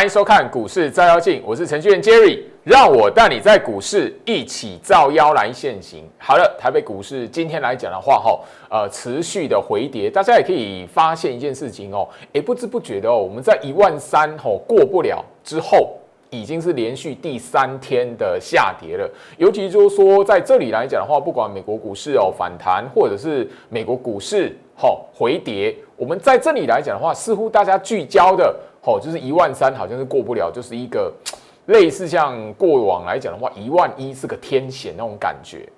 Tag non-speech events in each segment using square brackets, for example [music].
欢迎收看股市照妖镜，我是程序员 Jerry，让我带你在股市一起照妖来现行。好了，台北股市今天来讲的话，哈，呃，持续的回跌，大家也可以发现一件事情哦，哎，不知不觉的哦，我们在一万三吼过不了之后，已经是连续第三天的下跌了。尤其就是说，在这里来讲的话，不管美国股市哦反弹，或者是美国股市吼回跌，我们在这里来讲的话，似乎大家聚焦的。好，就是一万三，好像是过不了，就是一个类似像过往来讲的话，一万一是个天险那种感觉。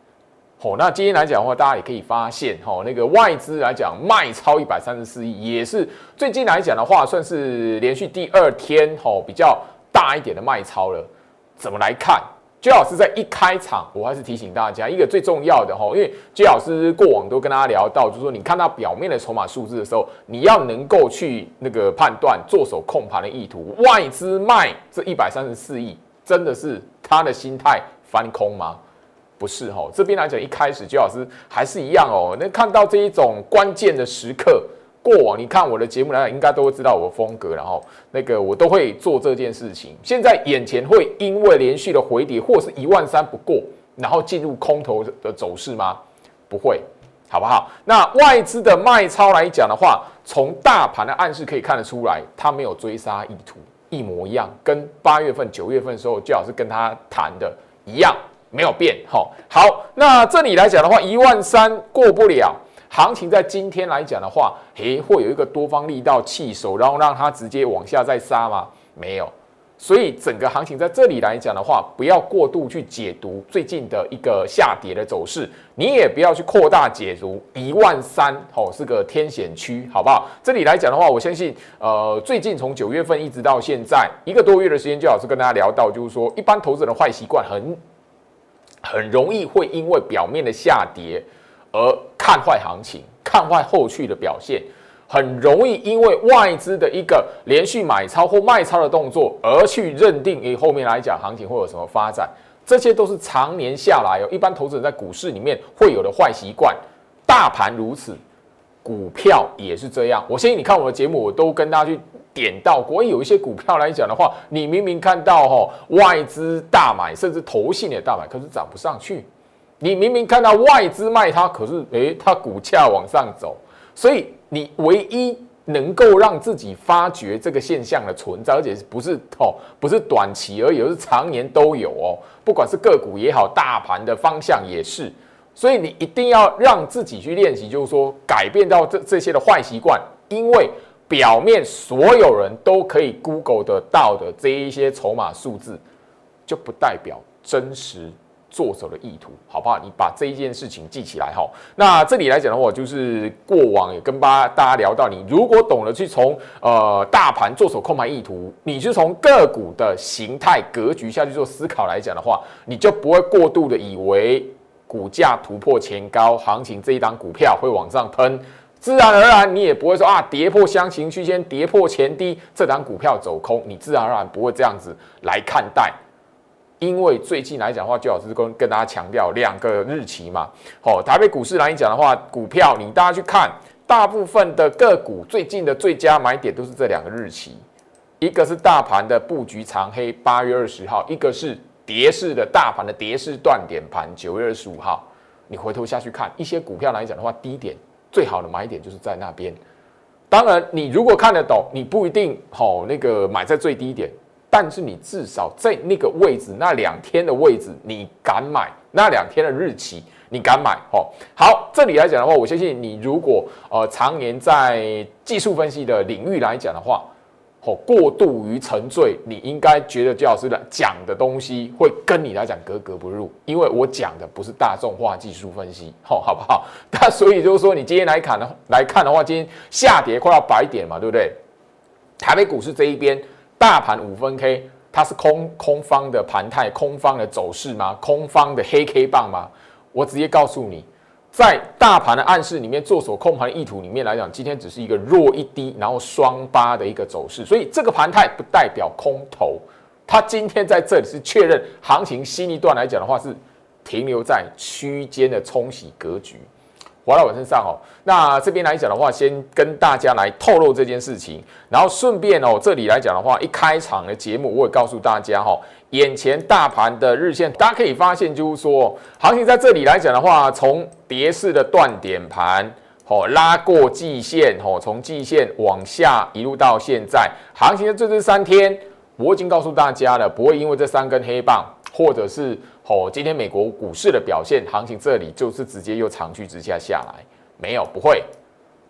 好，那今天来讲的话，大家也可以发现，哈，那个外资来讲卖超一百三十四亿，也是最近来讲的话，算是连续第二天，哈，比较大一点的卖超了。怎么来看？居老师在一开场，我还是提醒大家一个最重要的哈，因为居老师过往都跟大家聊到，就是说你看到表面的筹码数字的时候，你要能够去那个判断做手控盘的意图。外资卖这一百三十四亿，真的是他的心态翻空吗？不是哈，这边来讲一开始居老师还是一样哦，那看到这一种关键的时刻。过往你看我的节目来讲，应该都会知道我的风格，然后那个我都会做这件事情。现在眼前会因为连续的回跌或是一万三不过，然后进入空头的走势吗？不会，好不好？那外资的卖超来讲的话，从大盘的暗示可以看得出来，它没有追杀意图，一模一样，跟八月份、九月份的时候最好是跟他谈的一样，没有变。好，好，那这里来讲的话，一万三过不了。行情在今天来讲的话，诶，会有一个多方力道弃守，然后让它直接往下再杀吗？没有，所以整个行情在这里来讲的话，不要过度去解读最近的一个下跌的走势，你也不要去扩大解读一万三哦是个天险区，好不好？这里来讲的话，我相信，呃，最近从九月份一直到现在一个多月的时间，就老师跟大家聊到，就是说，一般投资人的坏习惯很很容易会因为表面的下跌。而看坏行情，看坏后续的表现，很容易因为外资的一个连续买超或卖超的动作，而去认定诶后面来讲行情会有什么发展，这些都是常年下来哦，一般投资人在股市里面会有的坏习惯。大盘如此，股票也是这样。我相信你看我的节目，我都跟大家去点到过，有一些股票来讲的话，你明明看到哈外资大买，甚至投信也大买，可是涨不上去。你明明看到外资卖它，可是诶，它股价往上走，所以你唯一能够让自己发觉这个现象的存在，而且不是哦，不是短期而已，而是常年都有哦。不管是个股也好，大盘的方向也是，所以你一定要让自己去练习，就是说改变到这这些的坏习惯，因为表面所有人都可以 Google 得到的这一些筹码数字，就不代表真实。做手的意图，好不好？你把这一件事情记起来哈。那这里来讲的话，就是过往也跟大大家聊到，你如果懂得去从呃大盘做手控盘意图，你是从个股的形态格局下去做思考来讲的话，你就不会过度的以为股价突破前高，行情这一档股票会往上喷，自然而然你也不会说啊跌破箱型区间，跌破前低，这档股票走空，你自然而然不会这样子来看待。因为最近来讲的话，最好是跟跟大家强调两个日期嘛。好，台北股市来讲的话，股票你大家去看，大部分的个股最近的最佳买点都是这两个日期，一个是大盘的布局长黑八月二十号，一个是跌势的大盘的跌势断点盘九月二十五号。你回头下去看一些股票来讲的话，低点最好的买点就是在那边。当然，你如果看得懂，你不一定好那个买在最低点。但是你至少在那个位置，那两天的位置，你敢买？那两天的日期，你敢买？哦，好，这里来讲的话，我相信你如果呃常年在技术分析的领域来讲的话，哦，过度于沉醉，你应该觉得焦老师讲的东西会跟你来讲格格不入，因为我讲的不是大众化技术分析，好，好不好？[laughs] 那所以就是说，你今天来看呢，来看的话，今天下跌快要百点嘛，对不对？台北股市这一边。大盘五分 K，它是空空方的盘态，空方的走势吗？空方的黑 K 棒吗？我直接告诉你，在大盘的暗示里面，做手控盘意图里面来讲，今天只是一个弱一低，然后双八的一个走势，所以这个盘态不代表空头。它今天在这里是确认行情新一段来讲的话，是停留在区间的冲洗格局。划到我身上哦。那这边来讲的话，先跟大家来透露这件事情，然后顺便哦，这里来讲的话，一开场的节目我也告诉大家哈，眼前大盘的日线，大家可以发现就是说，行情在这里来讲的话，从跌势的断点盘，哦拉过季线，哦从季线往下一路到现在，行情的这这三天，我已经告诉大家了，不会因为这三根黑棒，或者是哦今天美国股市的表现，行情这里就是直接又长驱直下下来。没有，不会。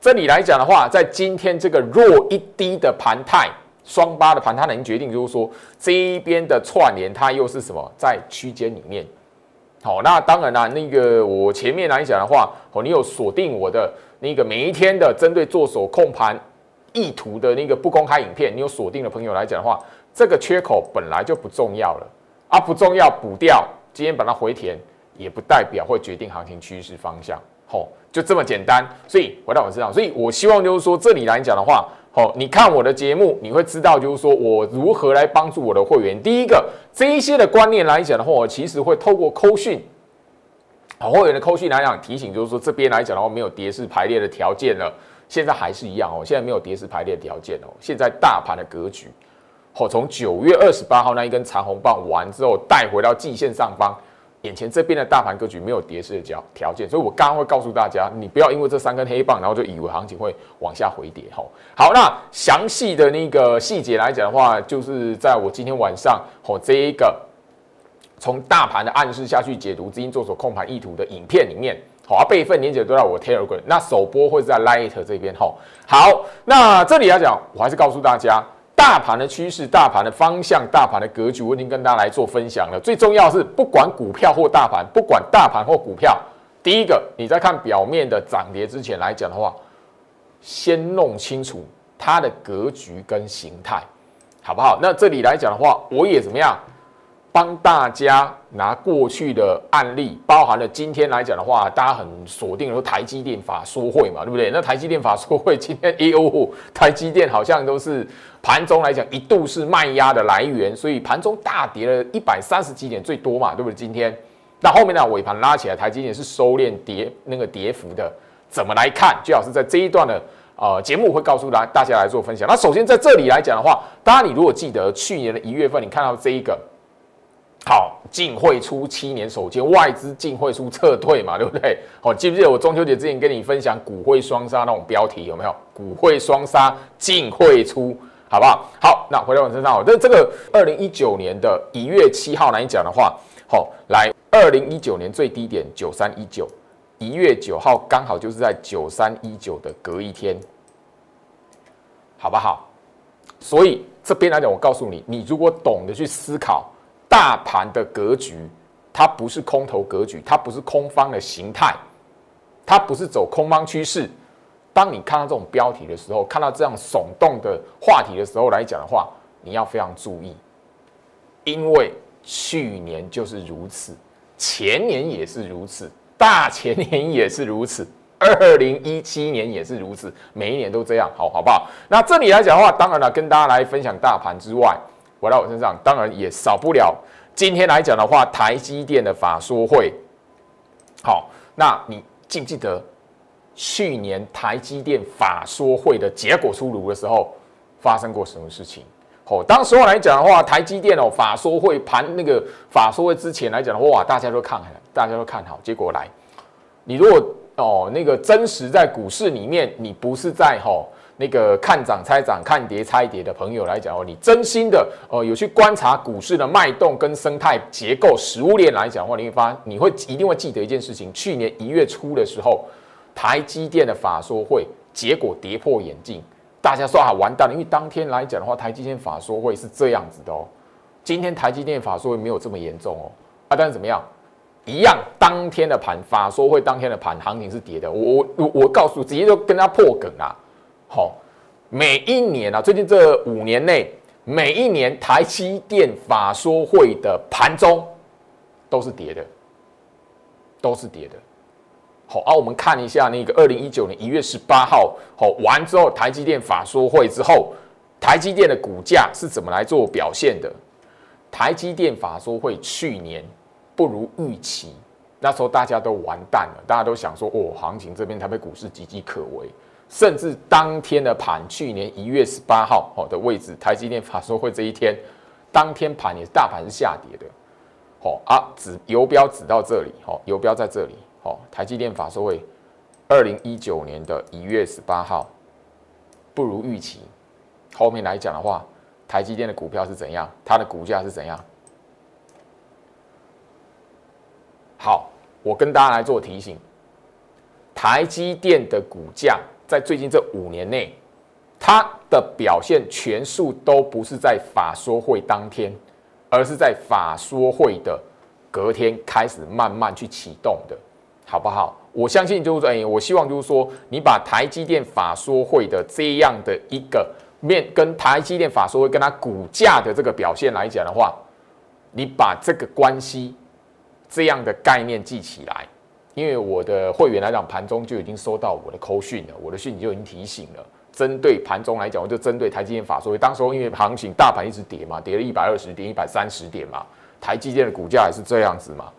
这里来讲的话，在今天这个弱一低的盘态，双八的盘，它能决定就是说这一边的串联，它又是什么在区间里面。好，那当然啦，那个我前面来讲的话，哦，你有锁定我的那个每一天的针对做手控盘意图的那个不公开影片，你有锁定的朋友来讲的话，这个缺口本来就不重要了啊，不重要补掉，今天把它回填，也不代表会决定行情趋势方向。哦，就这么简单，所以回到我身上，所以我希望就是说，这里来讲的话，好，你看我的节目，你会知道就是说我如何来帮助我的会员。第一个，这一些的观念来讲的话，我其实会透过扣讯，好会员的扣讯来讲提醒，就是说这边来讲的话，没有跌势排列的条件了，现在还是一样哦，现在没有跌势排列的条件哦，现在大盘的格局，好，从九月二十八号那一根长红棒完之后，带回到季线上方。眼前这边的大盘格局没有跌势的条条件，所以我刚刚会告诉大家，你不要因为这三根黑棒，然后就以为行情会往下回跌。吼，好，那详细的那个细节来讲的话，就是在我今天晚上吼这一个从大盘的暗示下去解读资金做手控盘意图的影片里面，好，备份连接都在我 Telegram，那首播会在 Light 这边。吼，好，那这里来讲，我还是告诉大家。大盘的趋势、大盘的方向、大盘的格局，我已经跟大家来做分享了。最重要是，不管股票或大盘，不管大盘或股票，第一个你在看表面的涨跌之前来讲的话，先弄清楚它的格局跟形态，好不好？那这里来讲的话，我也怎么样？帮大家拿过去的案例，包含了今天来讲的话，大家很锁定说台积电法说会嘛，对不对？那台积电法说会今天 A O 台积电好像都是盘中来讲一度是卖压的来源，所以盘中大跌了一百三十几点最多嘛，对不对？今天那后面呢尾盘拉起来，台积电是收敛跌那个跌幅的，怎么来看？最好是在这一段的呃节目会告诉大大家来做分享。那首先在这里来讲的话，当然你如果记得去年的一月份，你看到这一个。好，净汇出七年首见，外资净汇出撤退嘛，对不对？[laughs] 好，记不记得我中秋节之前跟你分享股汇双杀那种标题有没有？股汇双杀，净汇出，好不好？好，那回到我身上，这这个二零一九年的一月七号来讲的话，好，来二零一九年最低点九三一九，一月九号刚好就是在九三一九的隔一天，好不好？所以这边来讲，我告诉你，你如果懂得去思考。大盘的格局，它不是空头格局，它不是空方的形态，它不是走空方趋势。当你看到这种标题的时候，看到这样耸动的话题的时候来讲的话，你要非常注意，因为去年就是如此，前年也是如此，大前年也是如此，二零一七年也是如此，每一年都这样，好好不好？那这里来讲的话，当然了，跟大家来分享大盘之外。回到我身上，当然也少不了。今天来讲的话，台积电的法说会，好，那你记不记得去年台积电法说会的结果出炉的时候，发生过什么事情？哦，当时候来讲的话，台积电哦法说会盘那个法说会之前来讲的话，哇，大家都看好，大家都看好。结果来，你如果哦那个真实在股市里面，你不是在吼。那个看涨猜涨、看跌猜跌的朋友来讲哦，你真心的呃有去观察股市的脉动跟生态结构、食物链来讲的话，你会发你会一定会记得一件事情：去年一月初的时候，台积电的法说会结果跌破眼镜，大家说啊完蛋了，因为当天来讲的话，台积电法说会是这样子的哦。今天台积电法说会没有这么严重哦，啊，但是怎么样？一样，当天的盘法说会当天的盘行情是跌的。我我我告诉，直接就跟他破梗啊。好，每一年啊，最近这五年内，每一年台积电法说会的盘中都是跌的，都是跌的。好，啊，我们看一下那个二零一九年一月十八号，好完之后，台积电法说会之后，台积电的股价是怎么来做表现的？台积电法说会去年不如预期，那时候大家都完蛋了，大家都想说，哦，行情这边台北股市岌岌可危，甚至当天的盘，去年一月十八号哦的位置，台积电法说会这一天，当天盘也是大盘是下跌的，哦啊，指游标指到这里，哦，游标在这里，哦，台积电法说会二零一九年的一月十八号不如预期，后面来讲的话，台积电的股票是怎样，它的股价是怎样？好。我跟大家来做提醒，台积电的股价在最近这五年内，它的表现全数都不是在法说会当天，而是在法说会的隔天开始慢慢去启动的，好不好？我相信就是说，哎，我希望就是说，你把台积电法说会的这样的一个面，跟台积电法说会跟它股价的这个表现来讲的话，你把这个关系。这样的概念记起来，因为我的会员来讲，盘中就已经收到我的扣讯了，我的讯息就已经提醒了。针对盘中来讲，我就针对台积电法说，当时候因为行情大盘一直跌嘛，跌了一百二十点、一百三十点嘛，台积电的股价也是这样子嘛。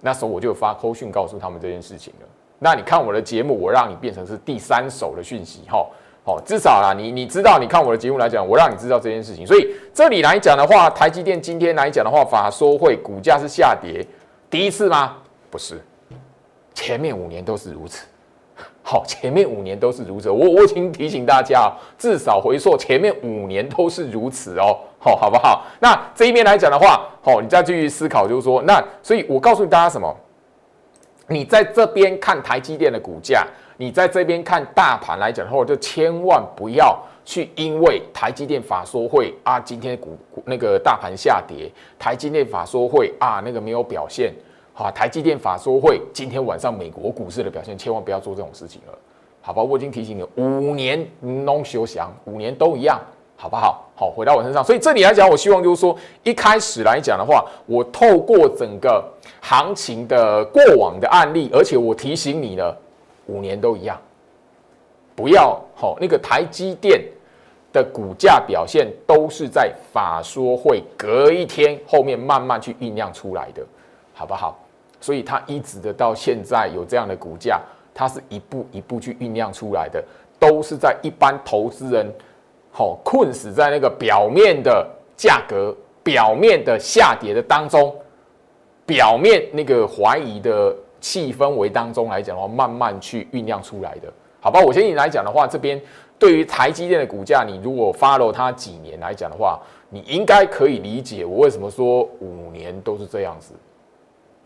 那时候我就发扣讯告诉他们这件事情了。那你看我的节目，我让你变成是第三手的讯息，哈，好，至少啦，你你知道，你看我的节目来讲，我让你知道这件事情。所以这里来讲的话，台积电今天来讲的话，法说会股价是下跌。第一次吗？不是，前面五年都是如此。好，前面五年都是如此。我我请提醒大家，至少回溯前面五年都是如此哦。好，好不好？那这一边来讲的话，好，你再继续思考，就是说，那所以我告诉大家什么？你在这边看台积电的股价，你在这边看大盘来讲的话，就千万不要。去，因为台积电法说会啊，今天股那个大盘下跌，台积电法说会啊，那个没有表现，好，台积电法说会今天晚上美国股市的表现，千万不要做这种事情了，好吧？我已经提醒你，五年 no 休想，五年都一样，好不好？好，回到我身上，所以这里来讲，我希望就是说，一开始来讲的话，我透过整个行情的过往的案例，而且我提醒你了，五年都一样。不要好，那个台积电的股价表现都是在法说会隔一天后面慢慢去酝酿出来的，好不好？所以它一直的到现在有这样的股价，它是一步一步去酝酿出来的，都是在一般投资人好困死在那个表面的价格、表面的下跌的当中，表面那个怀疑的气氛围当中来讲的话，慢慢去酝酿出来的。好吧，我先你来讲的话，这边对于台积电的股价，你如果 follow 它几年来讲的话，你应该可以理解我为什么说五年都是这样子。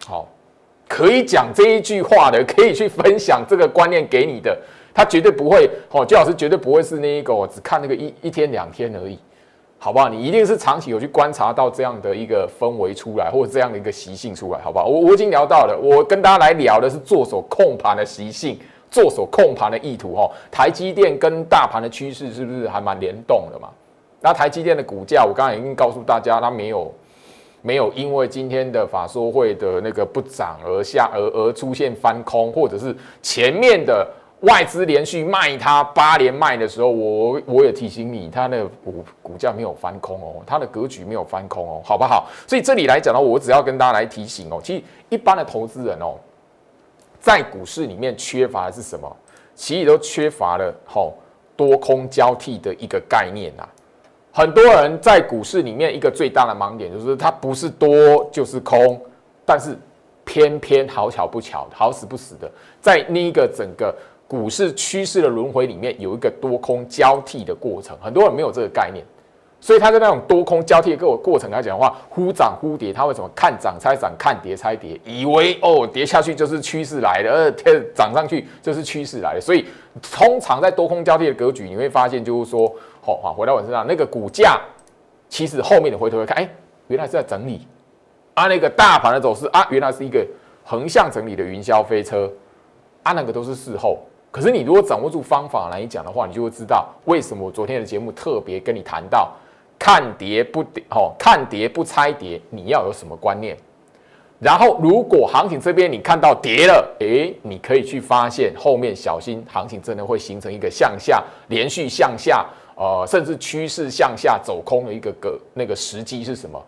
好，可以讲这一句话的，可以去分享这个观念给你的，他绝对不会，哦，姜老师绝对不会是那一个只看那个一一天两天而已，好不好？你一定是长期有去观察到这样的一个氛围出来，或者这样的一个习性出来，好不好？我我已经聊到了，我跟大家来聊的是做手控盘的习性。做手控盘的意图，哈，台积电跟大盘的趋势是不是还蛮联动的嘛？那台积电的股价，我刚才已经告诉大家，它没有没有因为今天的法说会的那个不涨而下而而出现翻空，或者是前面的外资连续卖它八连卖的时候，我我也提醒你，它的股股价没有翻空哦，它的格局没有翻空哦，好不好？所以这里来讲呢，我只要跟大家来提醒哦，其实一般的投资人哦。在股市里面缺乏的是什么？其实都缺乏了吼多空交替的一个概念呐。很多人在股市里面一个最大的盲点就是它不是多就是空，但是偏偏好巧不巧，好死不死的，在那一个整个股市趋势的轮回里面有一个多空交替的过程，很多人没有这个概念。所以它在那种多空交替的过过程来讲的话，忽涨忽跌，它会怎么看涨猜涨，看跌猜跌，以为哦跌下去就是趋势来的，呃 [laughs] 涨上去就是趋势来的。所以通常在多空交替的格局，你会发现就是说，好啊，回到我身上，那个股价其实后面的回头看，哎，原来是在整理啊，那个大盘的走势啊，原来是一个横向整理的云霄飞车啊，那个都是事后。可是你如果掌握住方法来讲的话，你就会知道为什么我昨天的节目特别跟你谈到。看跌不跌，哦，看跌不猜跌，你要有什么观念？然后，如果行情这边你看到跌了，诶，你可以去发现后面小心行情真的会形成一个向下连续向下，呃，甚至趋势向下走空的一个个那个时机是什么？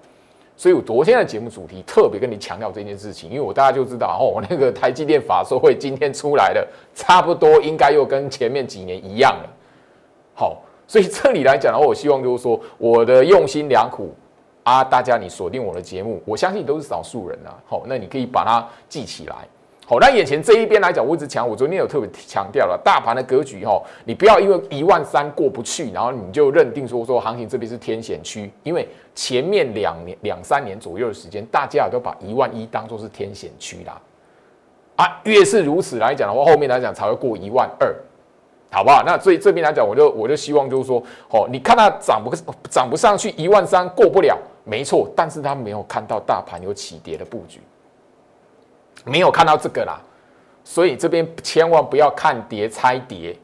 所以我昨天的节目主题特别跟你强调这件事情，因为我大家就知道哦，我 [laughs] 那个台积电法说会今天出来了，差不多应该又跟前面几年一样了。好，所以这里来讲的话，我希望就是说我的用心良苦啊，大家你锁定我的节目，我相信都是少数人啊。好，那你可以把它记起来。好，那眼前这一边来讲，我一直强，我昨天有特别强调了，大盘的格局哈，你不要因为一万三过不去，然后你就认定说说行情这边是天险区，因为前面两年两三年左右的时间，大家也都把一万一当做是天险区啦，啊，越是如此来讲的话，后面来讲才会过一万二，好不好？那所以这边来讲，我就我就希望就是说，哦，你看它涨不涨不上去一万三过不了，没错，但是他没有看到大盘有起跌的布局。没有看到这个啦，所以这边千万不要看跌猜跌，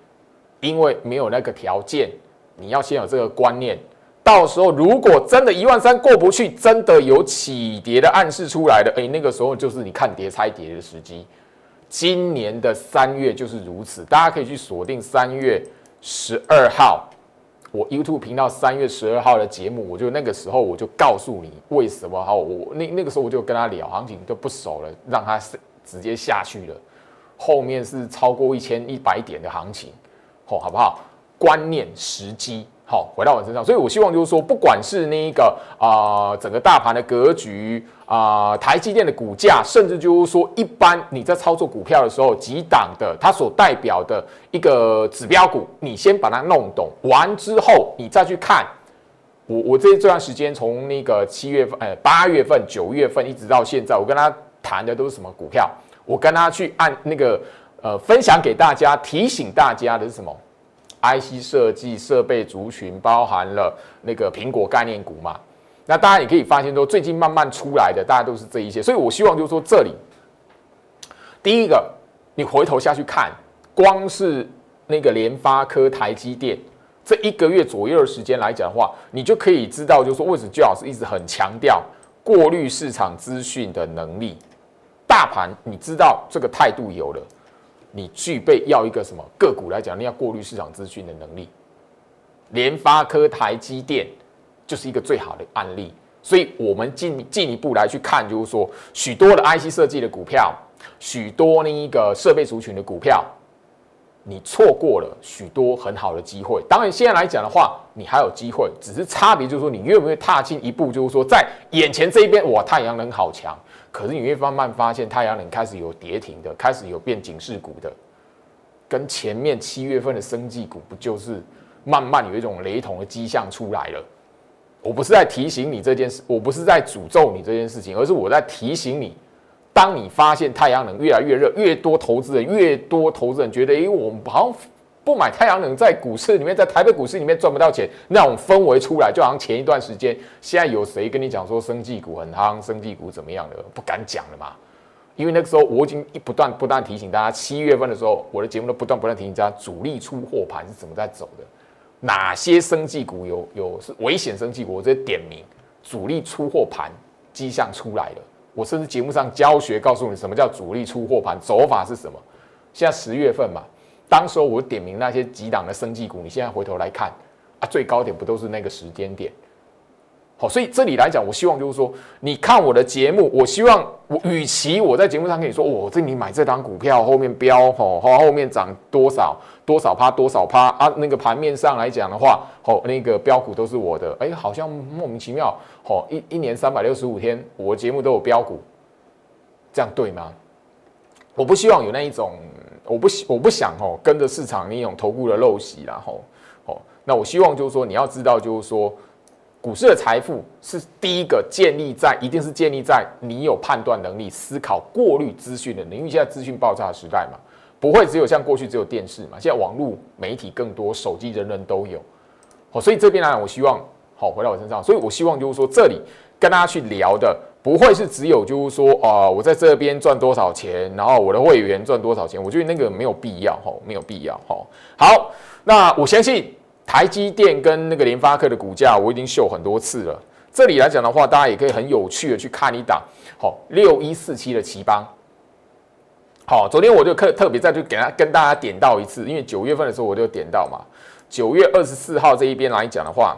因为没有那个条件。你要先有这个观念，到时候如果真的一万三过不去，真的有起跌的暗示出来的，哎，那个时候就是你看跌猜跌的时机。今年的三月就是如此，大家可以去锁定三月十二号。我 YouTube 频道三月十二号的节目，我就那个时候我就告诉你为什么哈，我那那个时候我就跟他聊行情就不熟了，让他直接下去了，后面是超过一千一百点的行情，好好不好？观念时机。好，回到我身上，所以我希望就是说，不管是那一个啊，整个大盘的格局啊，台积电的股价，甚至就是说，一般你在操作股票的时候，几档的它所代表的一个指标股，你先把它弄懂完之后，你再去看我我这这段时间从那个七月份、呃八月份、九月份一直到现在，我跟他谈的都是什么股票？我跟他去按那个呃分享给大家，提醒大家的是什么？IC 设计设备族群包含了那个苹果概念股嘛？那大家也可以发现说，最近慢慢出来的，大家都是这一些。所以我希望就是说，这里第一个，你回头下去看，光是那个联发科、台积电这一个月左右的时间来讲的话，你就可以知道，就是说为什么最好是一直很强调过滤市场资讯的能力。大盘你知道这个态度有了。你具备要一个什么个股来讲，你要过滤市场资讯的能力。联发科、台积电就是一个最好的案例。所以，我们进进一步来去看，就是说，许多的 IC 设计的股票，许多那一个设备族群的股票，你错过了许多很好的机会。当然，现在来讲的话，你还有机会，只是差别就是说，你愿不愿意踏进一步，就是说，在眼前这一边，哇，太阳能好强。可是你会慢慢发现，太阳能开始有跌停的，开始有变警示股的，跟前面七月份的生技股不就是慢慢有一种雷同的迹象出来了？我不是在提醒你这件事，我不是在诅咒你这件事情，而是我在提醒你，当你发现太阳能越来越热，越多投资人，越多投资人觉得，哎，我们好像。不买太阳能，在股市里面，在台北股市里面赚不到钱，那种氛围出来，就好像前一段时间，现在有谁跟你讲说生技股很夯，生技股怎么样的？不敢讲了嘛，因为那个时候我已经一不断不断提醒大家，七月份的时候，我的节目都不断不断提醒大家，主力出货盘是怎么在走的，哪些生技股有有是危险生技股，我直接点名，主力出货盘迹象出来了，我甚至节目上教学告诉你什么叫主力出货盘，走法是什么，现在十月份嘛。当时候我点名那些几档的生技股，你现在回头来看啊，最高点不都是那个时间点？好，所以这里来讲，我希望就是说，你看我的节目，我希望我与其我在节目上跟你说，我这你买这档股票后面飙，吼，后面涨多少多少趴多少趴啊，那个盘面上来讲的话，吼，那个标股都是我的，哎，好像莫名其妙，吼，一一年三百六十五天，我节目都有标股，这样对吗？我不希望有那一种。我不我不想哦，跟着市场那种投顾的陋习然后哦，那我希望就是说，你要知道就是说，股市的财富是第一个建立在，一定是建立在你有判断能力、思考、过滤资讯的能力。因为现在资讯爆炸的时代嘛，不会只有像过去只有电视嘛，现在网络媒体更多，手机人人都有。哦，所以这边来讲，我希望好回到我身上，所以我希望就是说，这里跟大家去聊的。不会是只有就是说啊，我在这边赚多少钱，然后我的会员赚多少钱？我觉得那个没有必要哈，没有必要哈。好，那我相信台积电跟那个联发科的股价我已经秀很多次了。这里来讲的话，大家也可以很有趣的去看一档好六一四七的奇邦。好，昨天我就特特别再去给他跟大家点到一次，因为九月份的时候我就点到嘛。九月二十四号这一边来讲的话，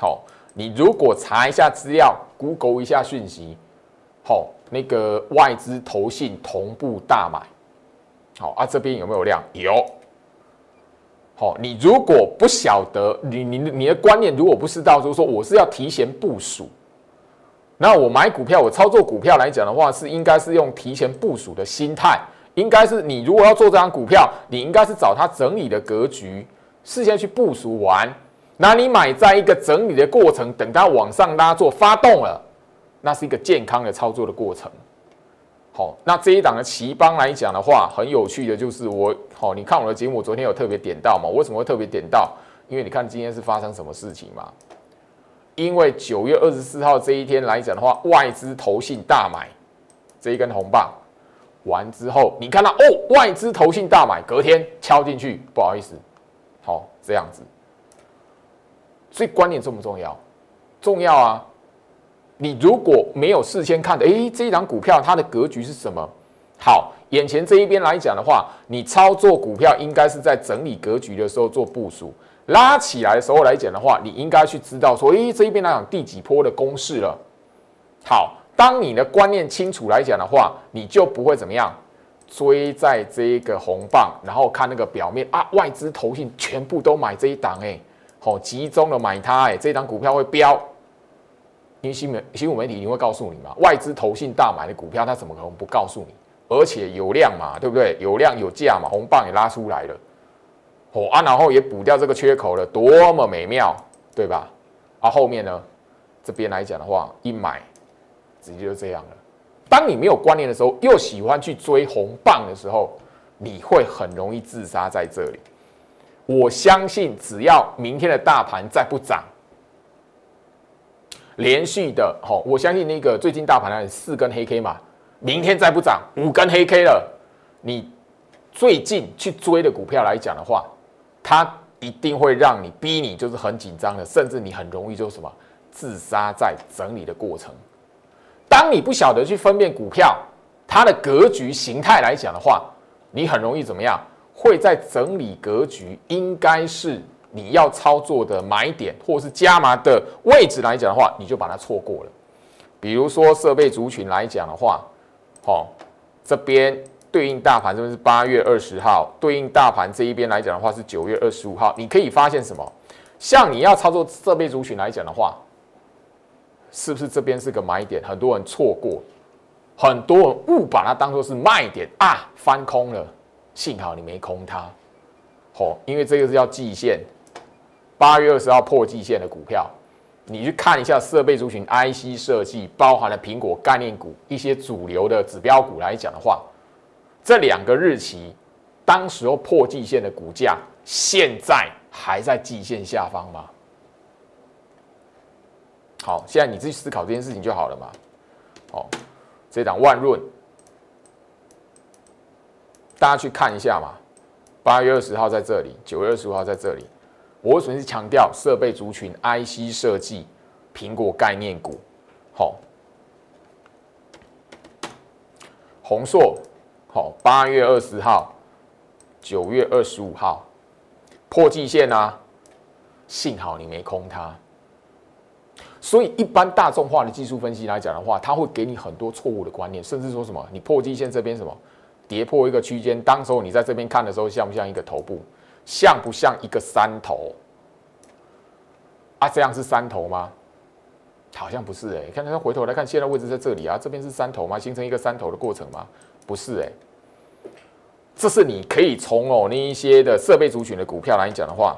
好。你如果查一下资料，Google 一下讯息，好，那个外资投信同步大买，好啊，这边有没有量？有。好，你如果不晓得，你你你的观念如果不知道，就是说我是要提前部署，那我买股票，我操作股票来讲的话，是应该是用提前部署的心态，应该是你如果要做这张股票，你应该是找它整理的格局，事先去部署完，那你买在一个整理的过程，等它往上拉做发动了，那是一个健康的操作的过程。好，那这一档的奇邦来讲的话，很有趣的就是我，好，你看我的节目，昨天有特别点到嘛？为什么会特别点到？因为你看今天是发生什么事情嘛？因为九月二十四号这一天来讲的话，外资投信大买这一根红棒完之后，你看到哦，外资投信大买，隔天敲进去，不好意思，好这样子，所以观念重不重要？重要啊！你如果没有事先看的，诶，这一档股票它的格局是什么？好，眼前这一边来讲的话，你操作股票应该是在整理格局的时候做部署，拉起来的时候来讲的话，你应该去知道说，诶，这一边来讲第几波的公式了。好，当你的观念清楚来讲的话，你就不会怎么样追在这一个红棒，然后看那个表面啊，外资投信全部都买这一档，诶，哦，集中的买它，哎，这一档股票会飙。因为新闻新闻媒体一定会告诉你嘛，外资投信大买的股票，它怎么可能不告诉你？而且有量嘛，对不对？有量有价嘛，红棒也拉出来了，哦啊，然后也补掉这个缺口了，多么美妙，对吧？啊，后面呢，这边来讲的话，一买直接就这样了。当你没有观念的时候，又喜欢去追红棒的时候，你会很容易自杀在这里。我相信，只要明天的大盘再不涨。连续的，好，我相信那个最近大盘呢四根黑 K 嘛，明天再不涨五根黑 K 了，你最近去追的股票来讲的话，它一定会让你逼你就是很紧张的，甚至你很容易就什么自杀在整理的过程。当你不晓得去分辨股票它的格局形态来讲的话，你很容易怎么样？会在整理格局，应该是。你要操作的买点或是加码的位置来讲的话，你就把它错过了。比如说设备族群来讲的话，哦，这边对应大盘这边是八月二十号，对应大盘这一边来讲的话是九月二十五号。你可以发现什么？像你要操作设备族群来讲的话，是不是这边是个买点？很多人错过，很多人误把它当做是卖点啊，翻空了。幸好你没空它，哦，因为这个是要季线。八月二十号破季线的股票，你去看一下设备族群 IC 设计，包含了苹果概念股一些主流的指标股来讲的话，这两个日期，当时候破季线的股价，现在还在季线下方吗？好，现在你自己思考这件事情就好了嘛。好，这档万润，大家去看一下嘛。八月二十号在这里，九月二十五号在这里。我为什么是强调设备族群、IC 设计、苹果概念股？好，宏硕，好，八月二十号、九月二十五号破季线啊，幸好你没空它。所以，一般大众化的技术分析来讲的话，它会给你很多错误的观念，甚至说什么你破季线这边什么跌破一个区间，当时候你在这边看的时候，像不像一个头部？像不像一个山头啊？这样是山头吗？好像不是哎。看他回头来看，现在位置在这里啊，这边是山头吗？形成一个山头的过程吗？不是哎。这是你可以从哦那一些的设备族群的股票来讲的话，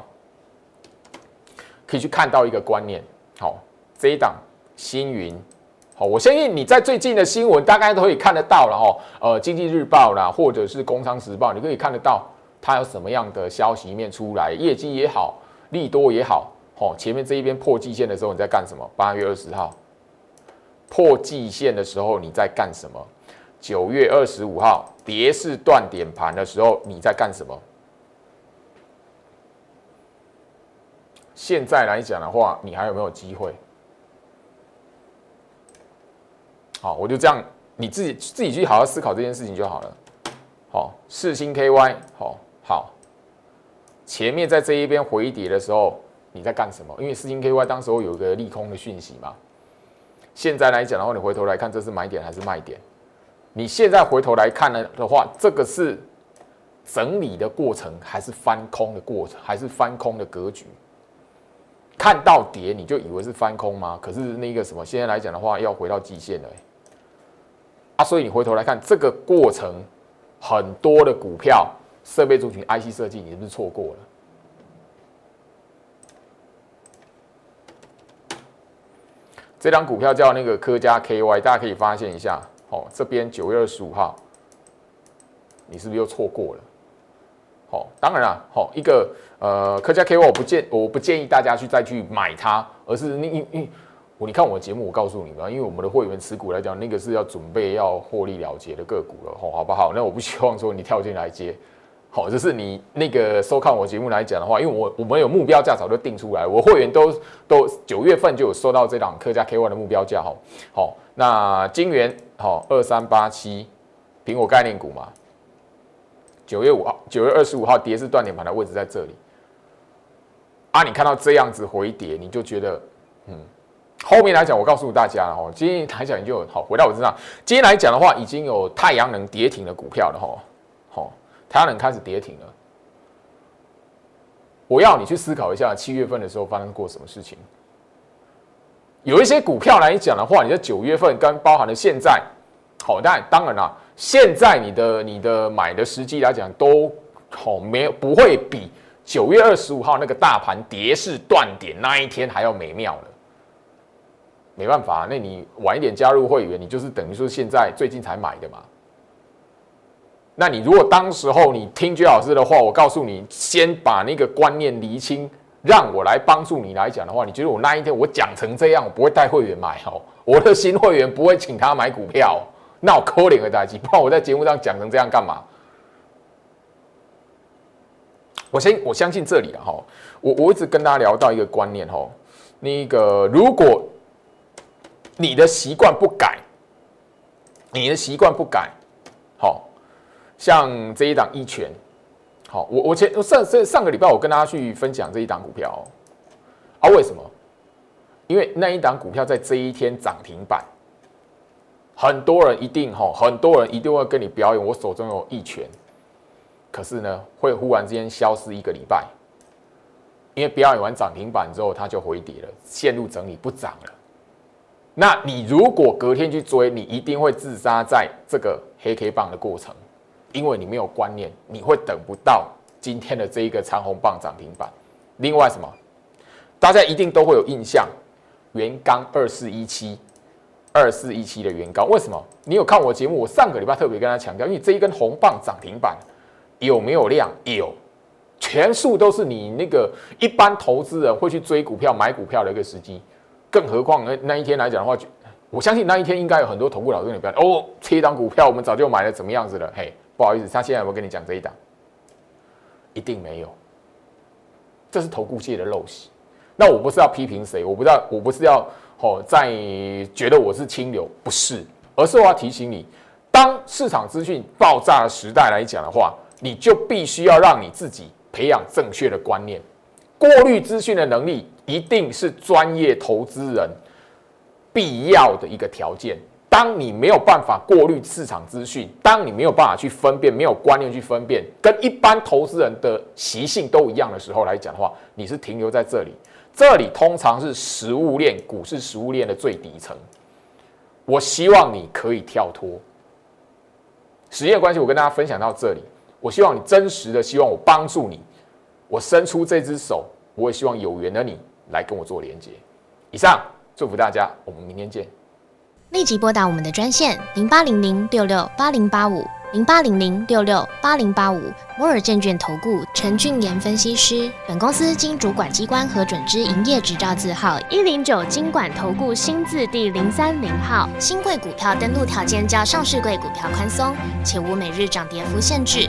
可以去看到一个观念。好，这一档星云，好，我相信你在最近的新闻大概都可以看得到了哦。呃，经济日报啦，或者是工商时报，你可以看得到。它有什么样的消息面出来？业绩也好，利多也好，哦，前面这一边破季线的时候你在干什么？八月二十号破季线的时候你在干什么？九月二十五号跌势断点盘的时候你在干什么？现在来讲的话，你还有没有机会？好，我就这样，你自己自己去好好思考这件事情就好了。好，四星 KY 好。好，前面在这一边回跌的时候，你在干什么？因为四星 KY 当时候有一个利空的讯息嘛。现在来讲的话，你回头来看，这是买点还是卖点？你现在回头来看呢的话，这个是整理的过程，还是翻空的过程，还是翻空的格局？看到跌你就以为是翻空吗？可是那个什么，现在来讲的话，要回到季线了。啊，所以你回头来看这个过程，很多的股票设备族群 IC 设计，你是不是错过了？这张股票叫那个科嘉 KY，大家可以发现一下，哦，这边九月二十五号，你是不是又错过了？好，当然了，好一个呃科嘉 KY，我不建我不建议大家去再去买它，而是你你你我你看我的节目，我告诉你们，因为我们的会员持股来讲，那个是要准备要获利了结的个股了，好好不好？那我不希望说你跳进来接。好，就是你那个收看我节目来讲的话，因为我我们有目标价早就定出来，我会员都都九月份就有收到这档客家 K one 的目标价，哈，好，那金元好二三八七，苹果概念股嘛，九月五号九月二十五号跌是断点盘的位置在这里，啊，你看到这样子回跌，你就觉得嗯，后面来讲我告诉大家了哈，今天来讲就好回到我身上，今天来讲的话已经有太阳能跌停的股票了哈，好。太阳能开始跌停了，我要你去思考一下，七月份的时候发生过什么事情？有一些股票来讲的话，你在九月份跟包含了现在，好，但当然啦，现在你的你的买的时机来讲，都好没有不会比九月二十五号那个大盘跌势断点那一天还要美妙了。没办法，那你晚一点加入会员，你就是等于说现在最近才买的嘛。那你如果当时候你听居老师的话，我告诉你，先把那个观念厘清，让我来帮助你来讲的话，你觉得我那一天我讲成这样，我不会带会员买哦，[laughs] 我的新会员不会请他买股票，那我扣脸的代机，不然我在节目上讲成这样干嘛？我先我相信这里了哈，我我一直跟大家聊到一个观念哈，那个如果你的习惯不改，你的习惯不改，好。像这一档一拳，好，我我前上上上个礼拜我跟大家去分享这一档股票，哦啊，为什么？因为那一档股票在这一天涨停板，很多人一定哈，很多人一定会跟你表演，我手中有一拳，可是呢，会忽然之间消失一个礼拜，因为表演完涨停板之后，它就回跌了，陷入整理不涨了。那你如果隔天去追，你一定会自杀在这个黑 K 棒的过程。因为你没有观念，你会等不到今天的这一个长红棒涨停板。另外什么，大家一定都会有印象，原刚二四一七，二四一七的元刚，为什么？你有看我节目？我上个礼拜特别跟他强调，因为这一根红棒涨停板有没有量？有，全数都是你那个一般投资人会去追股票、买股票的一个时机。更何况那那一天来讲的话，我相信那一天应该有很多投顾老师你不要哦，这一档股票我们早就买了，怎么样子了？嘿。不好意思，他现在有没有跟你讲这一档？一定没有，这是投顾界的陋习。那我不是要批评谁，我不知道，我不是要哦，在觉得我是清流，不是，而是我要提醒你，当市场资讯爆炸的时代来讲的话，你就必须要让你自己培养正确的观念，过滤资讯的能力，一定是专业投资人必要的一个条件。当你没有办法过滤市场资讯，当你没有办法去分辨，没有观念去分辨，跟一般投资人的习性都一样的时候来讲的话，你是停留在这里。这里通常是食物链，股市食物链的最底层。我希望你可以跳脱。时间关系，我跟大家分享到这里。我希望你真实的希望我帮助你，我伸出这只手，我也希望有缘的你来跟我做连接。以上，祝福大家，我们明天见。立即拨打我们的专线零八零零六六八零八五零八零零六六八零八五摩尔证券投顾陈俊言分析师。本公司经主管机关核准之营业执照字号一零九金管投顾新字第零三零号。新贵股票登录条件较上市贵股票宽松，且无每日涨跌幅限制。